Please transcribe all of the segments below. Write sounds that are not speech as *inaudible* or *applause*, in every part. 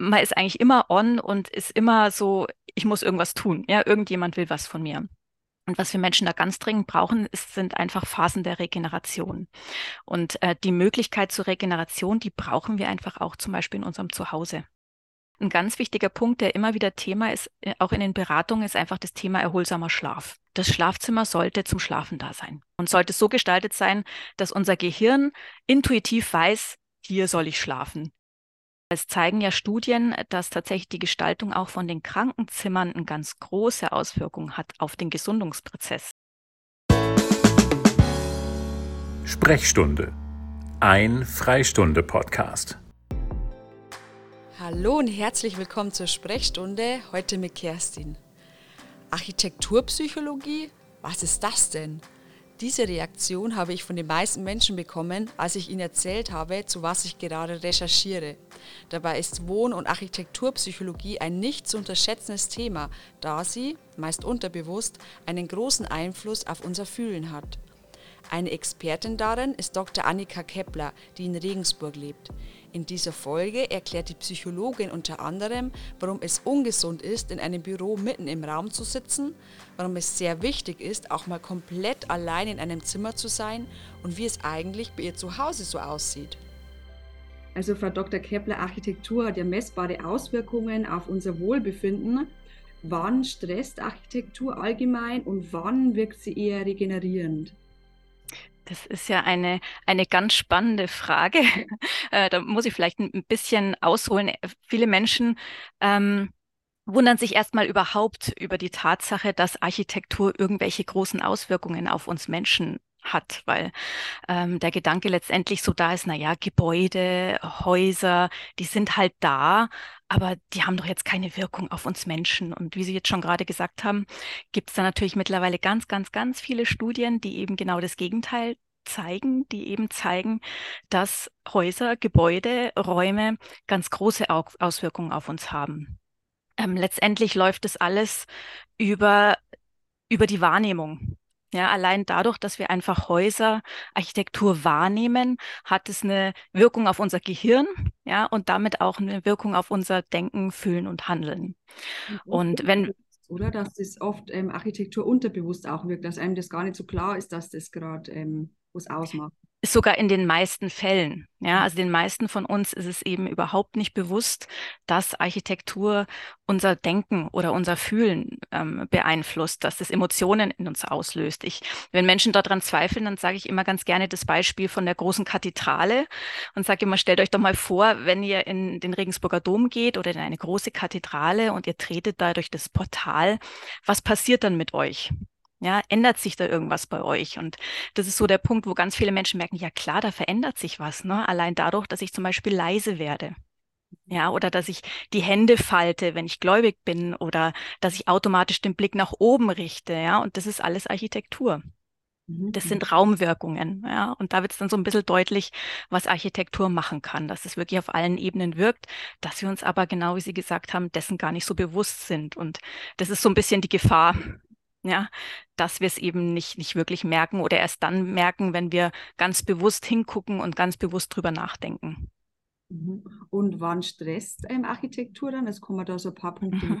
man ist eigentlich immer on und ist immer so, ich muss irgendwas tun. Ja, irgendjemand will was von mir. Und was wir Menschen da ganz dringend brauchen, ist, sind einfach Phasen der Regeneration. Und äh, die Möglichkeit zur Regeneration, die brauchen wir einfach auch zum Beispiel in unserem Zuhause. Ein ganz wichtiger Punkt, der immer wieder Thema ist, äh, auch in den Beratungen, ist einfach das Thema erholsamer Schlaf. Das Schlafzimmer sollte zum Schlafen da sein und sollte so gestaltet sein, dass unser Gehirn intuitiv weiß, hier soll ich schlafen. Es zeigen ja Studien, dass tatsächlich die Gestaltung auch von den Krankenzimmern eine ganz große Auswirkung hat auf den Gesundungsprozess. Sprechstunde. Ein Freistunde-Podcast. Hallo und herzlich willkommen zur Sprechstunde, heute mit Kerstin. Architekturpsychologie? Was ist das denn? Diese Reaktion habe ich von den meisten Menschen bekommen, als ich ihnen erzählt habe, zu was ich gerade recherchiere. Dabei ist Wohn- und Architekturpsychologie ein nicht zu unterschätzendes Thema, da sie, meist unterbewusst, einen großen Einfluss auf unser Fühlen hat. Eine Expertin darin ist Dr. Annika Kepler, die in Regensburg lebt. In dieser Folge erklärt die Psychologin unter anderem, warum es ungesund ist, in einem Büro mitten im Raum zu sitzen, warum es sehr wichtig ist, auch mal komplett allein in einem Zimmer zu sein und wie es eigentlich bei ihr zu Hause so aussieht. Also Frau Dr. Kepler, Architektur hat ja messbare Auswirkungen auf unser Wohlbefinden. Wann stresst Architektur allgemein und wann wirkt sie eher regenerierend? Das ist ja eine, eine ganz spannende Frage. *laughs* Äh, da muss ich vielleicht ein bisschen ausholen. Viele Menschen ähm, wundern sich erstmal überhaupt über die Tatsache, dass Architektur irgendwelche großen Auswirkungen auf uns Menschen hat, weil ähm, der Gedanke letztendlich so da ist, na ja, Gebäude, Häuser, die sind halt da, aber die haben doch jetzt keine Wirkung auf uns Menschen. Und wie Sie jetzt schon gerade gesagt haben, gibt es da natürlich mittlerweile ganz, ganz, ganz viele Studien, die eben genau das Gegenteil zeigen, die eben zeigen, dass Häuser, Gebäude, Räume ganz große Auswirkungen auf uns haben. Ähm, letztendlich läuft das alles über, über die Wahrnehmung. Ja, allein dadurch, dass wir einfach Häuser, Architektur wahrnehmen, hat es eine Wirkung auf unser Gehirn, ja, und damit auch eine Wirkung auf unser Denken, Fühlen und Handeln. Und wenn oder dass das oft ähm, Architektur unterbewusst auch wirkt, dass einem das gar nicht so klar ist, dass das gerade ähm, was ausmacht sogar in den meisten Fällen. Ja, also den meisten von uns ist es eben überhaupt nicht bewusst, dass Architektur unser Denken oder unser Fühlen ähm, beeinflusst, dass es Emotionen in uns auslöst. Ich, wenn Menschen daran zweifeln, dann sage ich immer ganz gerne das Beispiel von der großen Kathedrale und sage immer, stellt euch doch mal vor, wenn ihr in den Regensburger Dom geht oder in eine große Kathedrale und ihr tretet da durch das Portal, was passiert dann mit euch? Ja, ändert sich da irgendwas bei euch? Und das ist so der Punkt, wo ganz viele Menschen merken, ja klar, da verändert sich was. Ne? Allein dadurch, dass ich zum Beispiel leise werde. Ja, oder dass ich die Hände falte, wenn ich gläubig bin, oder dass ich automatisch den Blick nach oben richte. Ja, und das ist alles Architektur. Mhm, das sind mhm. Raumwirkungen, ja. Und da wird es dann so ein bisschen deutlich, was Architektur machen kann, dass es wirklich auf allen Ebenen wirkt, dass wir uns aber genau, wie Sie gesagt haben, dessen gar nicht so bewusst sind. Und das ist so ein bisschen die Gefahr, ja, dass wir es eben nicht, nicht wirklich merken oder erst dann merken, wenn wir ganz bewusst hingucken und ganz bewusst drüber nachdenken. Mhm. Und wann stresst ähm, Architektur dann? Es kommen da so ein paar *laughs* Punkte.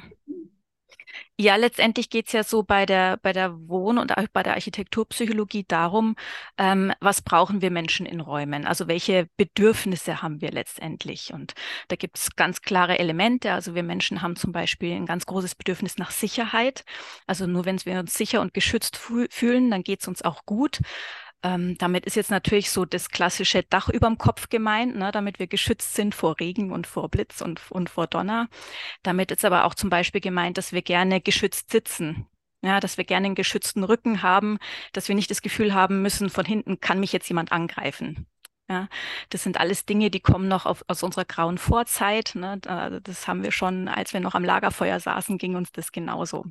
Ja, letztendlich geht es ja so bei der, bei der Wohn- und auch bei der Architekturpsychologie darum, ähm, was brauchen wir Menschen in Räumen? Also welche Bedürfnisse haben wir letztendlich? Und da gibt es ganz klare Elemente. Also wir Menschen haben zum Beispiel ein ganz großes Bedürfnis nach Sicherheit. Also nur wenn wir uns sicher und geschützt fühlen, dann geht es uns auch gut. Ähm, damit ist jetzt natürlich so das klassische Dach überm Kopf gemeint, ne, damit wir geschützt sind vor Regen und vor Blitz und, und vor Donner. Damit ist aber auch zum Beispiel gemeint, dass wir gerne geschützt sitzen. Ja, dass wir gerne einen geschützten Rücken haben, dass wir nicht das Gefühl haben müssen, von hinten kann mich jetzt jemand angreifen. Ja, das sind alles Dinge, die kommen noch auf, aus unserer grauen Vorzeit. Ne? Das haben wir schon, als wir noch am Lagerfeuer saßen, ging uns das genauso.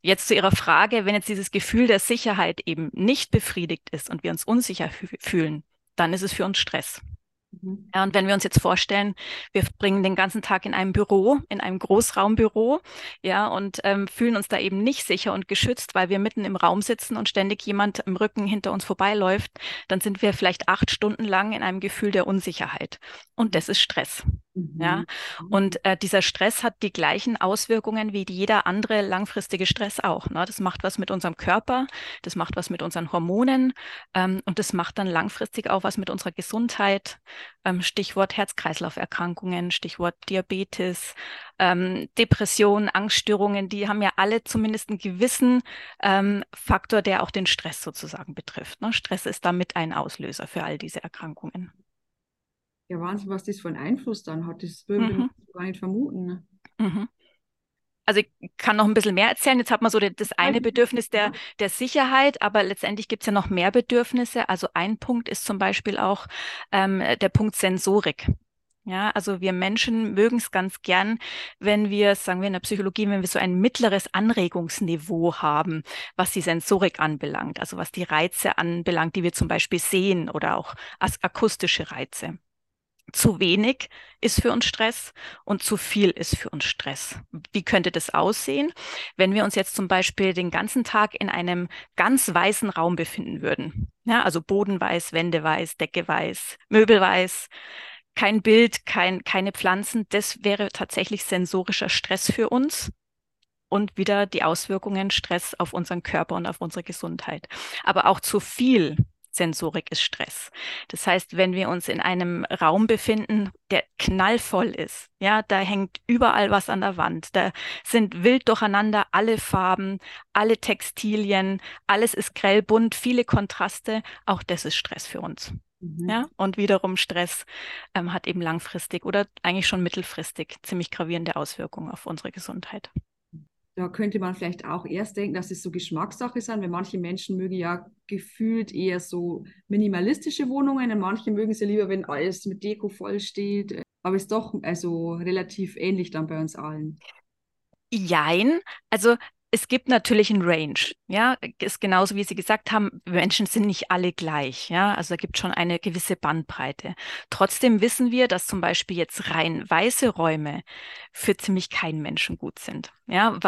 Jetzt zu Ihrer Frage, wenn jetzt dieses Gefühl der Sicherheit eben nicht befriedigt ist und wir uns unsicher fühlen, dann ist es für uns Stress. Mhm. Ja, und wenn wir uns jetzt vorstellen, wir bringen den ganzen Tag in einem Büro, in einem Großraumbüro, ja, und ähm, fühlen uns da eben nicht sicher und geschützt, weil wir mitten im Raum sitzen und ständig jemand im Rücken hinter uns vorbeiläuft, dann sind wir vielleicht acht Stunden lang in einem Gefühl der Unsicherheit. Und das ist Stress. Mhm. Ja, und äh, dieser Stress hat die gleichen Auswirkungen wie jeder andere langfristige Stress auch. Ne? Das macht was mit unserem Körper, das macht was mit unseren Hormonen ähm, und das macht dann langfristig auch was mit unserer Gesundheit. Ähm, Stichwort Herz-Kreislauf-Erkrankungen, Stichwort Diabetes, ähm, Depressionen, Angststörungen, die haben ja alle zumindest einen gewissen ähm, Faktor, der auch den Stress sozusagen betrifft. Ne? Stress ist damit ein Auslöser für all diese Erkrankungen. Ja, Wahnsinn, was das für einen Einfluss dann hat. Das würden mhm. wir gar nicht vermuten. Ne? Mhm. Also ich kann noch ein bisschen mehr erzählen. Jetzt hat man so das eine Bedürfnis der, der Sicherheit, aber letztendlich gibt es ja noch mehr Bedürfnisse. Also ein Punkt ist zum Beispiel auch ähm, der Punkt Sensorik. Ja, also wir Menschen mögen es ganz gern, wenn wir, sagen wir in der Psychologie, wenn wir so ein mittleres Anregungsniveau haben, was die Sensorik anbelangt, also was die Reize anbelangt, die wir zum Beispiel sehen oder auch akustische Reize zu wenig ist für uns Stress und zu viel ist für uns Stress. Wie könnte das aussehen, wenn wir uns jetzt zum Beispiel den ganzen Tag in einem ganz weißen Raum befinden würden? Ja, also Boden weiß, Wände weiß, Decke weiß, Möbel weiß, kein Bild, kein, keine Pflanzen. Das wäre tatsächlich sensorischer Stress für uns und wieder die Auswirkungen Stress auf unseren Körper und auf unsere Gesundheit. Aber auch zu viel Sensorik ist Stress. Das heißt, wenn wir uns in einem Raum befinden, der knallvoll ist, ja, da hängt überall was an der Wand, da sind wild durcheinander alle Farben, alle Textilien, alles ist grellbunt, viele Kontraste, auch das ist Stress für uns. Mhm. Ja, und wiederum Stress ähm, hat eben langfristig oder eigentlich schon mittelfristig ziemlich gravierende Auswirkungen auf unsere Gesundheit. Da könnte man vielleicht auch erst denken, dass es so Geschmackssache sind, weil manche Menschen mögen ja gefühlt eher so minimalistische Wohnungen und manche mögen sie lieber, wenn alles mit Deko voll steht. Aber es ist doch also relativ ähnlich dann bei uns allen. Jein, also es gibt natürlich ein Range, ja, ist genauso wie Sie gesagt haben, Menschen sind nicht alle gleich, ja, also da gibt schon eine gewisse Bandbreite. Trotzdem wissen wir, dass zum Beispiel jetzt rein weiße Räume für ziemlich keinen Menschen gut sind, ja,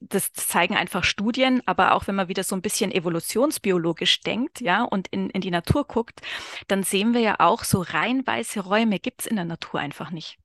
das zeigen einfach Studien, aber auch wenn man wieder so ein bisschen evolutionsbiologisch denkt, ja, und in, in die Natur guckt, dann sehen wir ja auch, so rein weiße Räume gibt es in der Natur einfach nicht.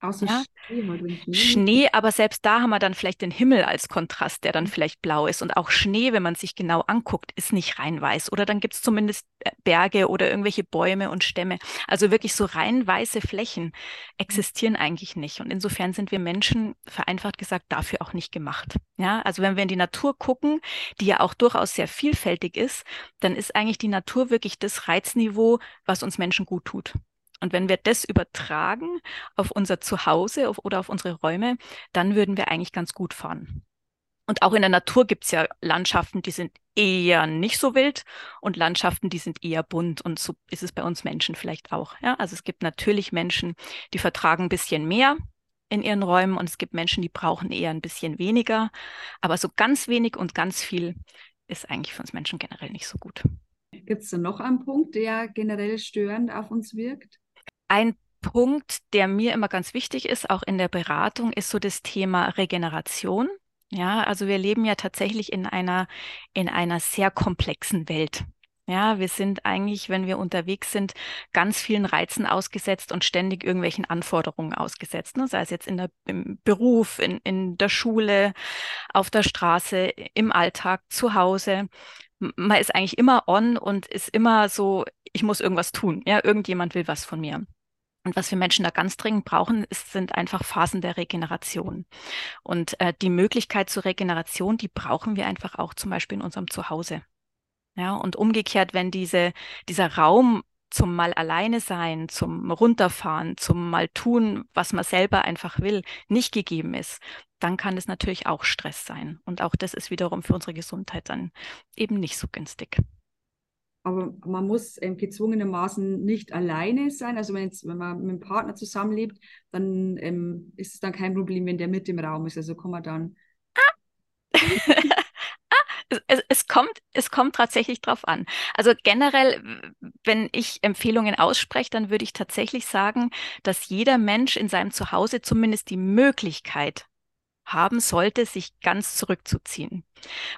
Außer ja? Schnee, Schnee. Aber selbst da haben wir dann vielleicht den Himmel als Kontrast, der dann vielleicht blau ist. Und auch Schnee, wenn man sich genau anguckt, ist nicht rein weiß. Oder dann gibt es zumindest äh, Berge oder irgendwelche Bäume und Stämme. Also wirklich so rein weiße Flächen existieren eigentlich nicht. Und insofern sind wir Menschen, vereinfacht gesagt, dafür auch nicht gemacht. Ja, also wenn wir in die Natur gucken, die ja auch durchaus sehr vielfältig ist, dann ist eigentlich die Natur wirklich das Reizniveau, was uns Menschen gut tut. Und wenn wir das übertragen auf unser Zuhause auf, oder auf unsere Räume, dann würden wir eigentlich ganz gut fahren. Und auch in der Natur gibt es ja Landschaften, die sind eher nicht so wild und Landschaften, die sind eher bunt. Und so ist es bei uns Menschen vielleicht auch. Ja? Also es gibt natürlich Menschen, die vertragen ein bisschen mehr in ihren Räumen und es gibt Menschen, die brauchen eher ein bisschen weniger. Aber so ganz wenig und ganz viel ist eigentlich für uns Menschen generell nicht so gut. Gibt es da noch einen Punkt, der generell störend auf uns wirkt? Ein Punkt, der mir immer ganz wichtig ist, auch in der Beratung, ist so das Thema Regeneration. Ja, also wir leben ja tatsächlich in einer, in einer sehr komplexen Welt. Ja, wir sind eigentlich, wenn wir unterwegs sind, ganz vielen Reizen ausgesetzt und ständig irgendwelchen Anforderungen ausgesetzt. Ne? Sei es jetzt in der, im Beruf, in, in der Schule, auf der Straße, im Alltag, zu Hause. Man ist eigentlich immer on und ist immer so, ich muss irgendwas tun. Ja, irgendjemand will was von mir. Und was wir Menschen da ganz dringend brauchen, ist, sind einfach Phasen der Regeneration. Und äh, die Möglichkeit zur Regeneration, die brauchen wir einfach auch zum Beispiel in unserem Zuhause. Ja, und umgekehrt, wenn diese, dieser Raum zum mal alleine sein, zum runterfahren, zum mal tun, was man selber einfach will, nicht gegeben ist, dann kann es natürlich auch Stress sein. Und auch das ist wiederum für unsere Gesundheit dann eben nicht so günstig. Aber man muss ähm, gezwungenermaßen nicht alleine sein. Also wenn, jetzt, wenn man mit einem Partner zusammenlebt, dann ähm, ist es dann kein Problem, wenn der mit im Raum ist. Also kann man dann. Ah. *laughs* es, es, es, kommt, es kommt tatsächlich drauf an. Also generell, wenn ich Empfehlungen ausspreche, dann würde ich tatsächlich sagen, dass jeder Mensch in seinem Zuhause zumindest die Möglichkeit haben sollte, sich ganz zurückzuziehen.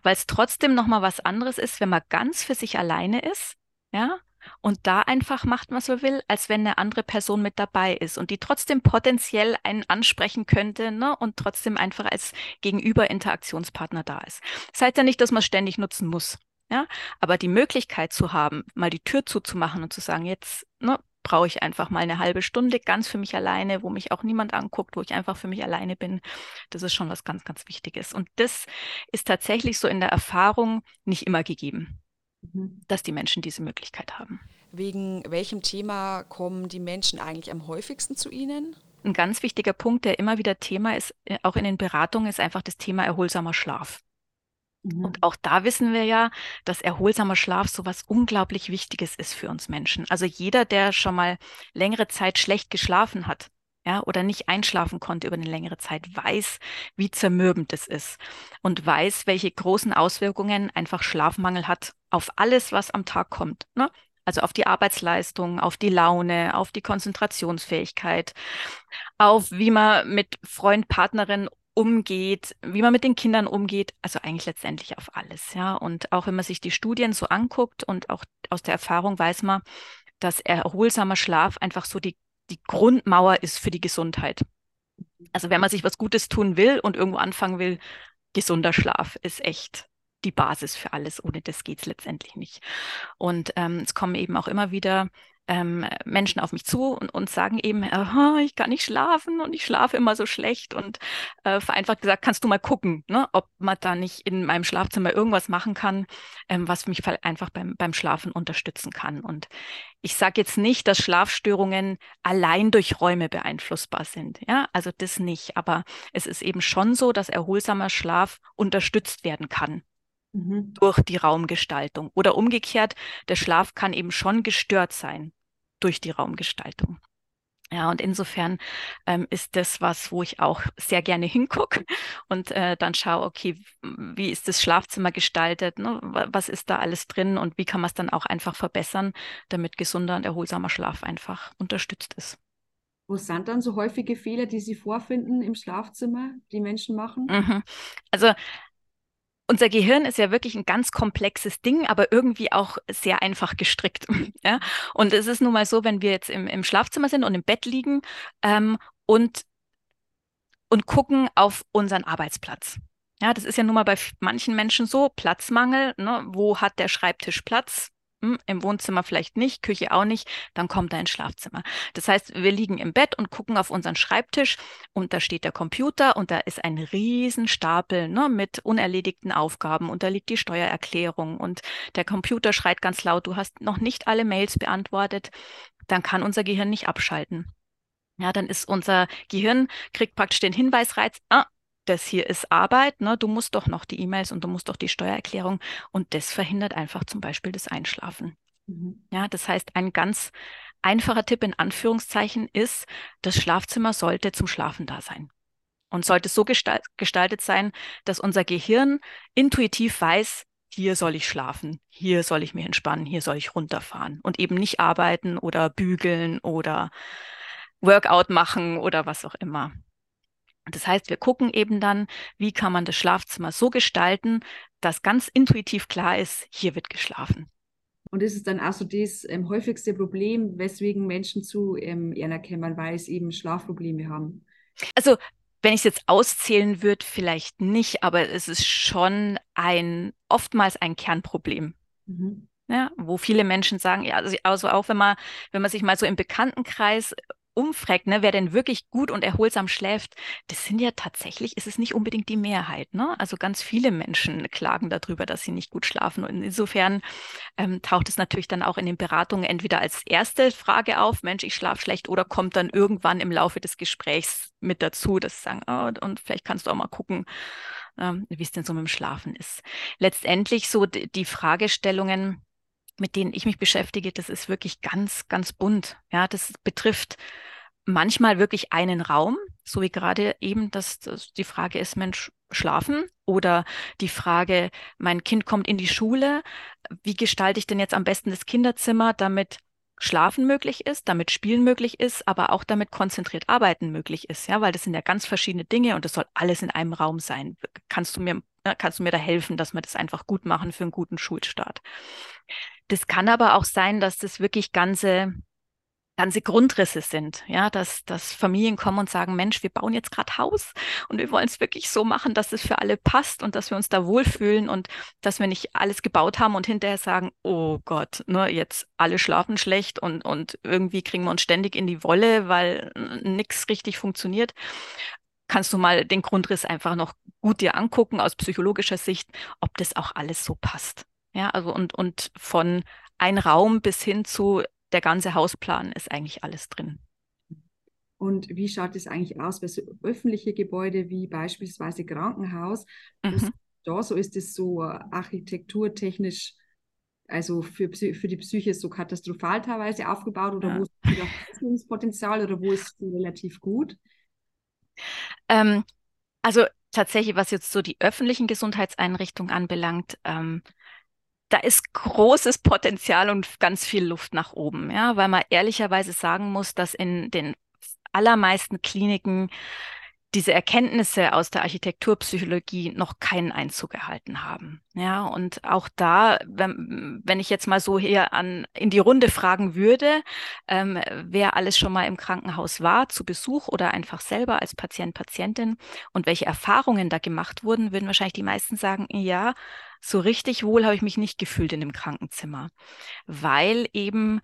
Weil es trotzdem nochmal was anderes ist, wenn man ganz für sich alleine ist, ja, und da einfach macht, was man will, als wenn eine andere Person mit dabei ist und die trotzdem potenziell einen ansprechen könnte ne, und trotzdem einfach als Gegenüber Interaktionspartner da ist. Das heißt ja nicht, dass man ständig nutzen muss. Ja, aber die Möglichkeit zu haben, mal die Tür zuzumachen und zu sagen, jetzt ne, brauche ich einfach mal eine halbe Stunde ganz für mich alleine, wo mich auch niemand anguckt, wo ich einfach für mich alleine bin. Das ist schon was ganz, ganz Wichtiges. Und das ist tatsächlich so in der Erfahrung nicht immer gegeben. Mhm. dass die Menschen diese Möglichkeit haben. Wegen welchem Thema kommen die Menschen eigentlich am häufigsten zu Ihnen? Ein ganz wichtiger Punkt, der immer wieder Thema ist, äh, auch in den Beratungen, ist einfach das Thema erholsamer Schlaf. Mhm. Und auch da wissen wir ja, dass erholsamer Schlaf so was unglaublich Wichtiges ist für uns Menschen. Also jeder, der schon mal längere Zeit schlecht geschlafen hat, ja, oder nicht einschlafen konnte über eine längere Zeit, weiß, wie zermürbend es ist und weiß, welche großen Auswirkungen einfach Schlafmangel hat auf alles, was am Tag kommt. Ne? Also auf die Arbeitsleistung, auf die Laune, auf die Konzentrationsfähigkeit, auf wie man mit Freund, Partnerin umgeht, wie man mit den Kindern umgeht, also eigentlich letztendlich auf alles, ja. Und auch wenn man sich die Studien so anguckt und auch aus der Erfahrung weiß man, dass erholsamer Schlaf einfach so die die Grundmauer ist für die Gesundheit. Also wenn man sich was Gutes tun will und irgendwo anfangen will, gesunder Schlaf ist echt die Basis für alles. Ohne das geht es letztendlich nicht. Und ähm, es kommen eben auch immer wieder ähm, Menschen auf mich zu und, und sagen eben, oh, ich kann nicht schlafen und ich schlafe immer so schlecht. Und äh, vereinfacht gesagt, kannst du mal gucken, ne, ob man da nicht in meinem Schlafzimmer irgendwas machen kann, ähm, was mich einfach beim, beim Schlafen unterstützen kann. Und ich sage jetzt nicht, dass Schlafstörungen allein durch Räume beeinflussbar sind. Ja, also das nicht. Aber es ist eben schon so, dass erholsamer Schlaf unterstützt werden kann mhm. durch die Raumgestaltung. Oder umgekehrt, der Schlaf kann eben schon gestört sein durch die Raumgestaltung. Ja, und insofern ähm, ist das was, wo ich auch sehr gerne hingucke und äh, dann schaue, okay, wie ist das Schlafzimmer gestaltet, ne? was ist da alles drin und wie kann man es dann auch einfach verbessern, damit gesunder und erholsamer Schlaf einfach unterstützt ist. Wo sind dann so häufige Fehler, die Sie vorfinden im Schlafzimmer, die Menschen machen? Mhm. Also unser Gehirn ist ja wirklich ein ganz komplexes Ding, aber irgendwie auch sehr einfach gestrickt. *laughs* ja? Und es ist nun mal so, wenn wir jetzt im, im Schlafzimmer sind und im Bett liegen ähm, und, und gucken auf unseren Arbeitsplatz. Ja, das ist ja nun mal bei manchen Menschen so, Platzmangel, ne? wo hat der Schreibtisch Platz? Hm, im Wohnzimmer vielleicht nicht, Küche auch nicht, dann kommt er ins Schlafzimmer. Das heißt, wir liegen im Bett und gucken auf unseren Schreibtisch und da steht der Computer und da ist ein Riesenstapel ne, mit unerledigten Aufgaben und da liegt die Steuererklärung und der Computer schreit ganz laut, du hast noch nicht alle Mails beantwortet, dann kann unser Gehirn nicht abschalten. Ja, dann ist unser Gehirn, kriegt praktisch den Hinweisreiz, ah, das hier ist Arbeit, ne? du musst doch noch die E-Mails und du musst doch die Steuererklärung und das verhindert einfach zum Beispiel das Einschlafen. Mhm. Ja, das heißt, ein ganz einfacher Tipp in Anführungszeichen ist, das Schlafzimmer sollte zum Schlafen da sein und sollte so gestaltet sein, dass unser Gehirn intuitiv weiß, hier soll ich schlafen, hier soll ich mich entspannen, hier soll ich runterfahren und eben nicht arbeiten oder bügeln oder Workout machen oder was auch immer. Das heißt, wir gucken eben dann, wie kann man das Schlafzimmer so gestalten, dass ganz intuitiv klar ist, hier wird geschlafen. Und das ist dann auch so das ähm, häufigste Problem, weswegen Menschen zu ähm, Erna kämmern, weil sie eben Schlafprobleme haben. Also wenn ich es jetzt auszählen würde, vielleicht nicht, aber es ist schon ein oftmals ein Kernproblem. Mhm. Ja, wo viele Menschen sagen, ja, also, also auch wenn man, wenn man sich mal so im Bekanntenkreis umfragt, ne, wer denn wirklich gut und erholsam schläft, das sind ja tatsächlich, ist es nicht unbedingt die Mehrheit. Ne? Also ganz viele Menschen klagen darüber, dass sie nicht gut schlafen. Und insofern ähm, taucht es natürlich dann auch in den Beratungen entweder als erste Frage auf, Mensch, ich schlafe schlecht, oder kommt dann irgendwann im Laufe des Gesprächs mit dazu, dass sie sagen, oh, und vielleicht kannst du auch mal gucken, ähm, wie es denn so mit dem Schlafen ist. Letztendlich so die Fragestellungen, mit denen ich mich beschäftige, das ist wirklich ganz, ganz bunt. Ja, das betrifft manchmal wirklich einen Raum, so wie gerade eben, dass, dass die Frage ist, Mensch, schlafen oder die Frage, mein Kind kommt in die Schule, wie gestalte ich denn jetzt am besten das Kinderzimmer, damit Schlafen möglich ist, damit Spielen möglich ist, aber auch damit konzentriert arbeiten möglich ist, ja, weil das sind ja ganz verschiedene Dinge und das soll alles in einem Raum sein. Kannst du mir kannst du mir da helfen, dass wir das einfach gut machen für einen guten Schulstart? Das kann aber auch sein, dass das wirklich ganze ganze Grundrisse sind, ja, dass, dass Familien kommen und sagen, Mensch, wir bauen jetzt gerade Haus und wir wollen es wirklich so machen, dass es für alle passt und dass wir uns da wohlfühlen und dass wir nicht alles gebaut haben und hinterher sagen, oh Gott, ne, jetzt alle schlafen schlecht und, und irgendwie kriegen wir uns ständig in die Wolle, weil nichts richtig funktioniert. Kannst du mal den Grundriss einfach noch gut dir angucken aus psychologischer Sicht, ob das auch alles so passt. Ja, also und, und von ein Raum bis hin zu der ganze Hausplan ist eigentlich alles drin. Und wie schaut es eigentlich aus bei so öffentlichen Gebäuden wie beispielsweise Krankenhaus? Mhm. Da so ist es so architekturtechnisch, also für, für die Psyche so katastrophal teilweise aufgebaut oder ja. wo ist das Verbesserungspotenzial oder wo ist es relativ gut? Ähm, also tatsächlich, was jetzt so die öffentlichen Gesundheitseinrichtungen anbelangt, ähm, da ist großes Potenzial und ganz viel Luft nach oben, ja, weil man ehrlicherweise sagen muss, dass in den allermeisten Kliniken diese Erkenntnisse aus der Architekturpsychologie noch keinen Einzug erhalten haben. Ja, und auch da, wenn, wenn ich jetzt mal so hier an, in die Runde fragen würde, ähm, wer alles schon mal im Krankenhaus war, zu Besuch oder einfach selber als Patient, Patientin und welche Erfahrungen da gemacht wurden, würden wahrscheinlich die meisten sagen, ja, so richtig wohl habe ich mich nicht gefühlt in dem Krankenzimmer, weil eben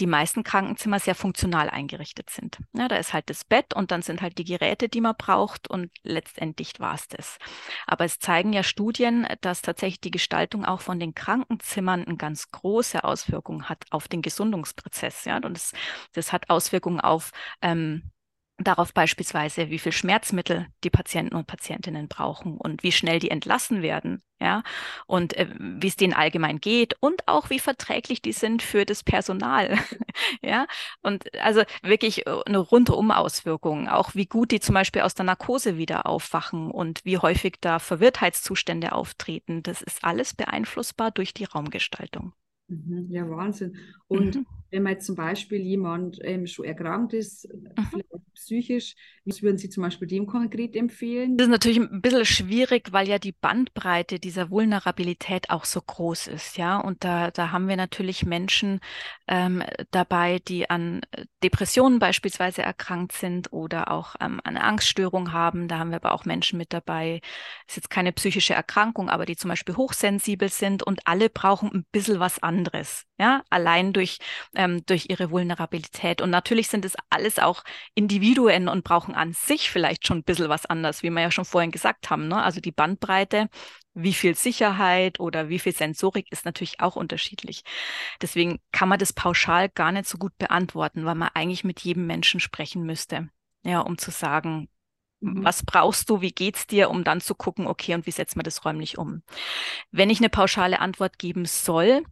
die meisten Krankenzimmer sehr funktional eingerichtet sind. Ja, da ist halt das Bett und dann sind halt die Geräte, die man braucht und letztendlich war es das. Aber es zeigen ja Studien, dass tatsächlich die Gestaltung auch von den Krankenzimmern eine ganz große Auswirkung hat auf den Gesundungsprozess. Ja, und das, das hat Auswirkungen auf ähm, darauf beispielsweise, wie viel Schmerzmittel die Patienten und Patientinnen brauchen und wie schnell die entlassen werden, ja, und äh, wie es denen allgemein geht und auch wie verträglich die sind für das Personal, *laughs* ja, und also wirklich äh, eine rundum Auswirkung, auch wie gut die zum Beispiel aus der Narkose wieder aufwachen und wie häufig da Verwirrtheitszustände auftreten, das ist alles beeinflussbar durch die Raumgestaltung. Mhm, ja, Wahnsinn. Und mhm. Wenn man jetzt zum Beispiel jemand ähm, schon erkrankt ist, mhm. psychisch, was würden Sie zum Beispiel dem konkret empfehlen? Das ist natürlich ein bisschen schwierig, weil ja die Bandbreite dieser Vulnerabilität auch so groß ist, ja. Und da, da haben wir natürlich Menschen ähm, dabei, die an Depressionen beispielsweise erkrankt sind oder auch ähm, eine Angststörung haben. Da haben wir aber auch Menschen mit dabei, ist jetzt keine psychische Erkrankung, aber die zum Beispiel hochsensibel sind und alle brauchen ein bisschen was anderes anderes, ja, allein durch, ähm, durch ihre Vulnerabilität. Und natürlich sind es alles auch Individuen und brauchen an sich vielleicht schon ein bisschen was anderes, wie wir ja schon vorhin gesagt haben. Ne? Also die Bandbreite, wie viel Sicherheit oder wie viel Sensorik ist natürlich auch unterschiedlich. Deswegen kann man das pauschal gar nicht so gut beantworten, weil man eigentlich mit jedem Menschen sprechen müsste, ja, um zu sagen, mhm. was brauchst du, wie geht's dir, um dann zu gucken, okay, und wie setzt man das räumlich um? Wenn ich eine pauschale Antwort geben soll,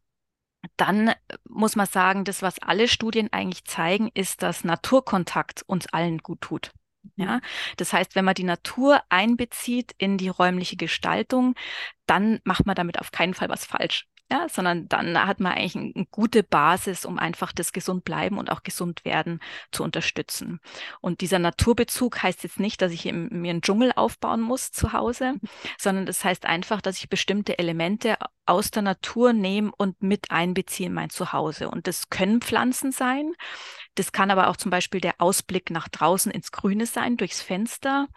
dann muss man sagen, das, was alle Studien eigentlich zeigen, ist, dass Naturkontakt uns allen gut tut. Ja, das heißt, wenn man die Natur einbezieht in die räumliche Gestaltung, dann macht man damit auf keinen Fall was falsch ja, sondern dann hat man eigentlich eine, gute Basis, um einfach das gesund bleiben und auch gesund werden zu unterstützen. Und dieser Naturbezug heißt jetzt nicht, dass ich im, mir einen Dschungel aufbauen muss zu Hause, sondern das heißt einfach, dass ich bestimmte Elemente aus der Natur nehme und mit einbeziehe in mein Zuhause. Und das können Pflanzen sein, das kann aber auch zum Beispiel der Ausblick nach draußen ins Grüne sein, durchs Fenster.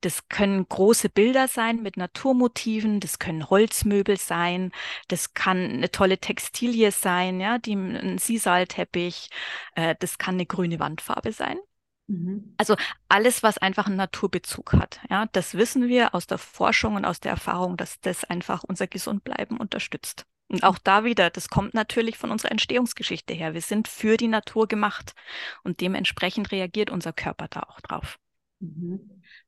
Das können große Bilder sein mit Naturmotiven. Das können Holzmöbel sein. Das kann eine tolle Textilie sein, ja, die, ein Sisalteppich. Äh, das kann eine grüne Wandfarbe sein. Mhm. Also alles, was einfach einen Naturbezug hat. Ja, das wissen wir aus der Forschung und aus der Erfahrung, dass das einfach unser Gesundbleiben unterstützt. Und auch da wieder, das kommt natürlich von unserer Entstehungsgeschichte her. Wir sind für die Natur gemacht und dementsprechend reagiert unser Körper da auch drauf. Mhm.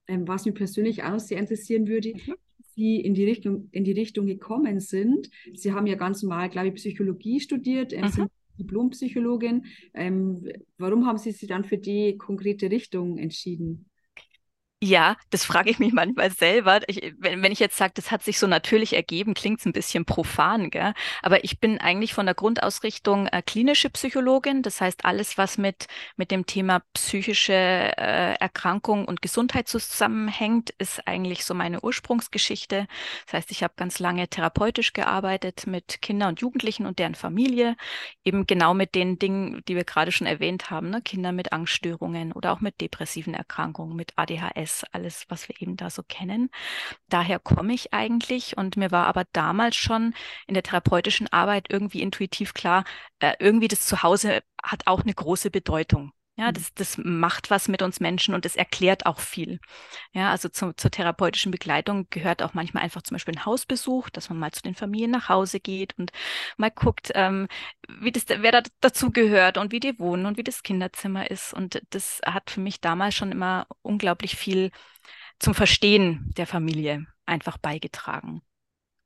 Ähm, was mich persönlich auch sehr interessieren würde, mhm. Sie in die Richtung, in die Richtung gekommen sind. Sie haben ja ganz normal, glaube ich, Psychologie studiert, ähm, mhm. sind Diplompsychologin. Ähm, warum haben Sie sich dann für die konkrete Richtung entschieden? Ja, das frage ich mich manchmal selber. Ich, wenn, wenn ich jetzt sage, das hat sich so natürlich ergeben, klingt es ein bisschen profan, gell? Aber ich bin eigentlich von der Grundausrichtung äh, klinische Psychologin. Das heißt, alles, was mit, mit dem Thema psychische äh, Erkrankung und Gesundheit zusammenhängt, ist eigentlich so meine Ursprungsgeschichte. Das heißt, ich habe ganz lange therapeutisch gearbeitet mit Kindern und Jugendlichen und deren Familie, eben genau mit den Dingen, die wir gerade schon erwähnt haben, ne? Kinder mit Angststörungen oder auch mit depressiven Erkrankungen, mit ADHS alles, was wir eben da so kennen. Daher komme ich eigentlich und mir war aber damals schon in der therapeutischen Arbeit irgendwie intuitiv klar, äh, irgendwie das Zuhause hat auch eine große Bedeutung. Ja, mhm. das, das macht was mit uns Menschen und das erklärt auch viel. Ja, also zu, zur therapeutischen Begleitung gehört auch manchmal einfach zum Beispiel ein Hausbesuch, dass man mal zu den Familien nach Hause geht und mal guckt, ähm, wie das, wer da dazu gehört und wie die wohnen und wie das Kinderzimmer ist. Und das hat für mich damals schon immer unglaublich viel zum Verstehen der Familie einfach beigetragen.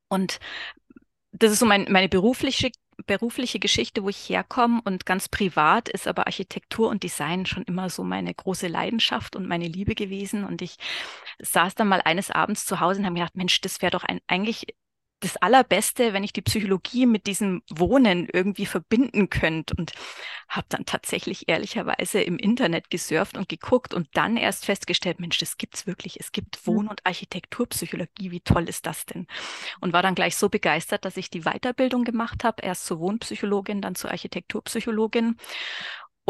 Und das ist so mein, meine berufliche berufliche Geschichte, wo ich herkomme und ganz privat ist aber Architektur und Design schon immer so meine große Leidenschaft und meine Liebe gewesen. Und ich saß dann mal eines Abends zu Hause und habe gedacht, Mensch, das wäre doch ein, eigentlich das Allerbeste, wenn ich die Psychologie mit diesem Wohnen irgendwie verbinden könnte. Und habe dann tatsächlich ehrlicherweise im Internet gesurft und geguckt und dann erst festgestellt, Mensch, das gibt's wirklich. Es gibt Wohn- und Architekturpsychologie. Wie toll ist das denn? Und war dann gleich so begeistert, dass ich die Weiterbildung gemacht habe, erst zur Wohnpsychologin, dann zur Architekturpsychologin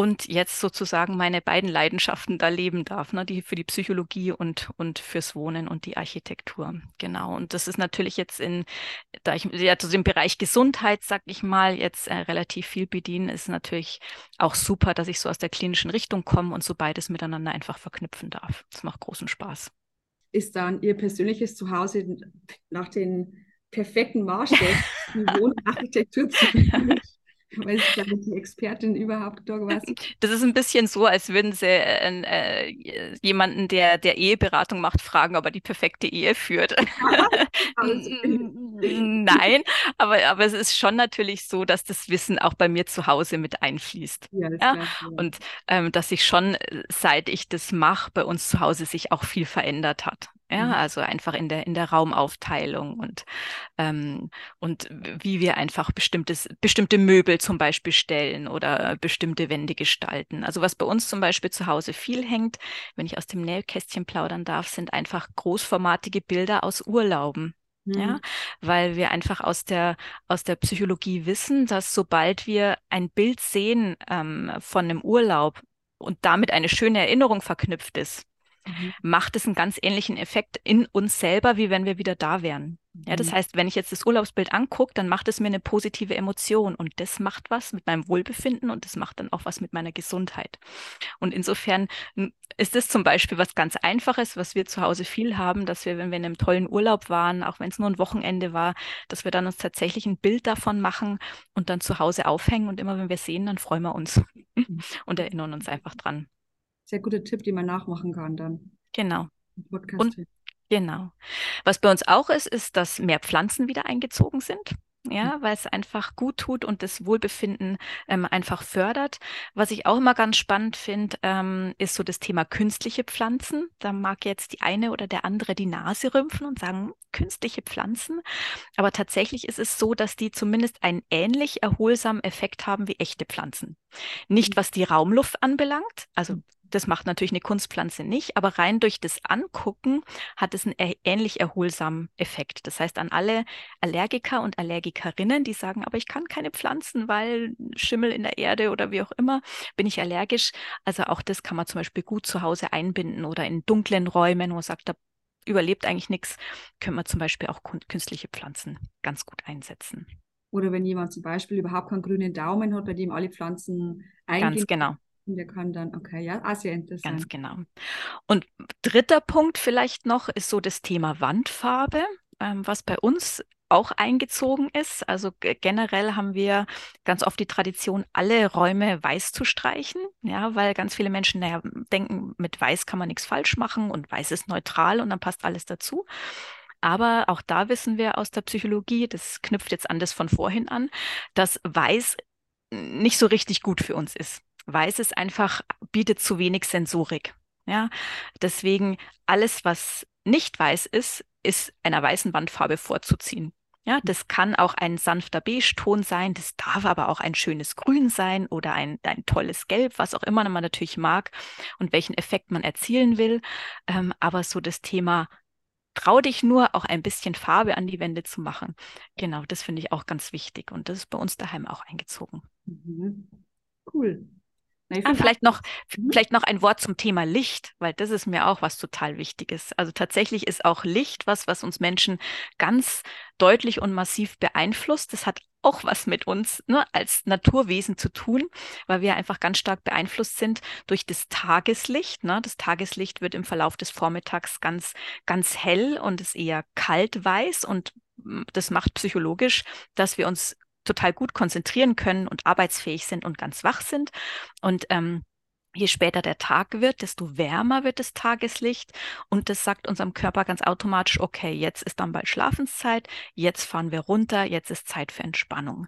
und jetzt sozusagen meine beiden Leidenschaften da leben darf, ne, die für die Psychologie und, und fürs Wohnen und die Architektur. Genau. Und das ist natürlich jetzt in, da ich ja zu dem Bereich Gesundheit, sag ich mal, jetzt äh, relativ viel bediene, ist natürlich auch super, dass ich so aus der klinischen Richtung komme und so beides miteinander einfach verknüpfen darf. Das macht großen Spaß. Ist dann Ihr persönliches Zuhause nach den perfekten Maßstäben, *laughs* die Wohnarchitektur zu weil ich glaube, die Expertin überhaupt was. *laughs* Das ist ein bisschen so, als würden sie äh, äh, jemanden, der, der Eheberatung macht, fragen, ob er die perfekte Ehe führt. *laughs* *laughs* Nein, aber, aber es ist schon natürlich so, dass das Wissen auch bei mir zu Hause mit einfließt. Ja, ja? Klar, ja. Und ähm, dass sich schon, äh, seit ich das mache, bei uns zu Hause sich auch viel verändert hat. Ja, mhm. also einfach in der, in der Raumaufteilung und, ähm, und wie wir einfach bestimmtes, bestimmte Möbel zum Beispiel stellen oder bestimmte Wände gestalten. Also was bei uns zum Beispiel zu Hause viel hängt, wenn ich aus dem Nähkästchen plaudern darf, sind einfach großformatige Bilder aus Urlauben. Ja, mhm. weil wir einfach aus der, aus der Psychologie wissen, dass sobald wir ein Bild sehen ähm, von einem Urlaub und damit eine schöne Erinnerung verknüpft ist, mhm. macht es einen ganz ähnlichen Effekt in uns selber, wie wenn wir wieder da wären. Ja, das mhm. heißt, wenn ich jetzt das Urlaubsbild angucke, dann macht es mir eine positive Emotion und das macht was mit meinem Wohlbefinden und das macht dann auch was mit meiner Gesundheit. Und insofern ist es zum Beispiel was ganz Einfaches, was wir zu Hause viel haben, dass wir, wenn wir in einem tollen Urlaub waren, auch wenn es nur ein Wochenende war, dass wir dann uns tatsächlich ein Bild davon machen und dann zu Hause aufhängen und immer wenn wir sehen, dann freuen wir uns mhm. *laughs* und erinnern uns einfach dran sehr guter Tipp, den man nachmachen kann dann. Genau. Und, genau. Was bei uns auch ist, ist, dass mehr Pflanzen wieder eingezogen sind. Ja, mhm. weil es einfach gut tut und das Wohlbefinden ähm, einfach fördert. Was ich auch immer ganz spannend finde, ähm, ist so das Thema künstliche Pflanzen. Da mag jetzt die eine oder der andere die Nase rümpfen und sagen, künstliche Pflanzen. Aber tatsächlich ist es so, dass die zumindest einen ähnlich erholsamen Effekt haben wie echte Pflanzen. Nicht mhm. was die Raumluft anbelangt, also mhm. Das macht natürlich eine Kunstpflanze nicht, aber rein durch das Angucken hat es einen ähnlich erholsamen Effekt. Das heißt, an alle Allergiker und Allergikerinnen, die sagen, aber ich kann keine Pflanzen, weil Schimmel in der Erde oder wie auch immer, bin ich allergisch. Also auch das kann man zum Beispiel gut zu Hause einbinden oder in dunklen Räumen, wo man sagt, da überlebt eigentlich nichts, können wir zum Beispiel auch künstliche Pflanzen ganz gut einsetzen. Oder wenn jemand zum Beispiel überhaupt keinen grünen Daumen hat, bei dem alle Pflanzen eingehen. Ganz genau. Und der kann dann, okay, ja, ah, sehr interessant. Ganz genau. Und dritter Punkt vielleicht noch ist so das Thema Wandfarbe, ähm, was bei uns auch eingezogen ist. Also generell haben wir ganz oft die Tradition, alle Räume weiß zu streichen, ja, weil ganz viele Menschen naja, denken, mit weiß kann man nichts falsch machen und weiß ist neutral und dann passt alles dazu. Aber auch da wissen wir aus der Psychologie, das knüpft jetzt an das von vorhin an, dass weiß nicht so richtig gut für uns ist. Weiß es einfach bietet zu wenig Sensorik. Ja, deswegen alles, was nicht weiß ist, ist einer weißen Wandfarbe vorzuziehen. Ja, das kann auch ein sanfter Beige-Ton sein, das darf aber auch ein schönes Grün sein oder ein, ein tolles Gelb, was auch immer man natürlich mag und welchen Effekt man erzielen will. Ähm, aber so das Thema, trau dich nur, auch ein bisschen Farbe an die Wände zu machen. Genau, das finde ich auch ganz wichtig und das ist bei uns daheim auch eingezogen. Mhm. Cool. Ah, vielleicht noch, mhm. vielleicht noch ein Wort zum Thema Licht, weil das ist mir auch was total Wichtiges. Also tatsächlich ist auch Licht was, was uns Menschen ganz deutlich und massiv beeinflusst. Das hat auch was mit uns ne, als Naturwesen zu tun, weil wir einfach ganz stark beeinflusst sind durch das Tageslicht. Ne? Das Tageslicht wird im Verlauf des Vormittags ganz, ganz hell und ist eher kalt-weiß und hm, das macht psychologisch, dass wir uns total gut konzentrieren können und arbeitsfähig sind und ganz wach sind. Und ähm, Je später der Tag wird, desto wärmer wird das Tageslicht und das sagt unserem Körper ganz automatisch, okay, jetzt ist dann bald Schlafenszeit, jetzt fahren wir runter, jetzt ist Zeit für Entspannung.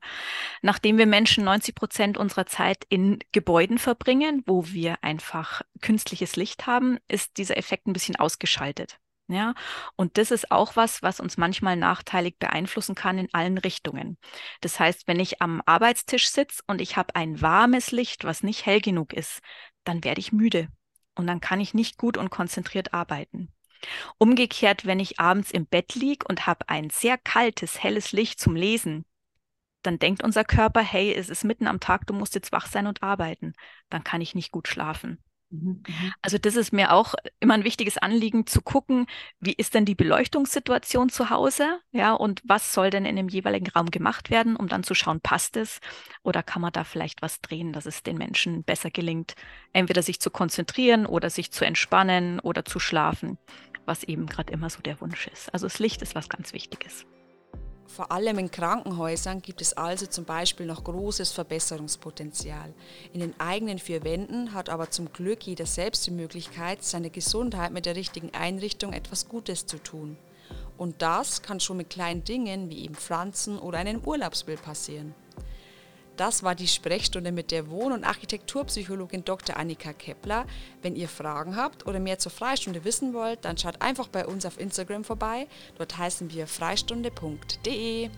Nachdem wir Menschen 90 Prozent unserer Zeit in Gebäuden verbringen, wo wir einfach künstliches Licht haben, ist dieser Effekt ein bisschen ausgeschaltet. Ja, und das ist auch was, was uns manchmal nachteilig beeinflussen kann in allen Richtungen. Das heißt, wenn ich am Arbeitstisch sitze und ich habe ein warmes Licht, was nicht hell genug ist, dann werde ich müde und dann kann ich nicht gut und konzentriert arbeiten. Umgekehrt, wenn ich abends im Bett liege und habe ein sehr kaltes, helles Licht zum Lesen, dann denkt unser Körper, hey, es ist mitten am Tag, du musst jetzt wach sein und arbeiten. Dann kann ich nicht gut schlafen. Mhm, mhm. Also das ist mir auch immer ein wichtiges Anliegen zu gucken, wie ist denn die Beleuchtungssituation zu Hause, ja, und was soll denn in dem jeweiligen Raum gemacht werden, um dann zu schauen, passt es oder kann man da vielleicht was drehen, dass es den Menschen besser gelingt, entweder sich zu konzentrieren oder sich zu entspannen oder zu schlafen, was eben gerade immer so der Wunsch ist. Also das Licht ist was ganz Wichtiges. Vor allem in Krankenhäusern gibt es also zum Beispiel noch großes Verbesserungspotenzial. In den eigenen vier Wänden hat aber zum Glück jeder selbst die Möglichkeit, seine Gesundheit mit der richtigen Einrichtung etwas Gutes zu tun. Und das kann schon mit kleinen Dingen wie eben Pflanzen oder einem Urlaubsbild passieren. Das war die Sprechstunde mit der Wohn- und Architekturpsychologin Dr. Annika Kepler. Wenn ihr Fragen habt oder mehr zur Freistunde wissen wollt, dann schaut einfach bei uns auf Instagram vorbei. Dort heißen wir freistunde.de.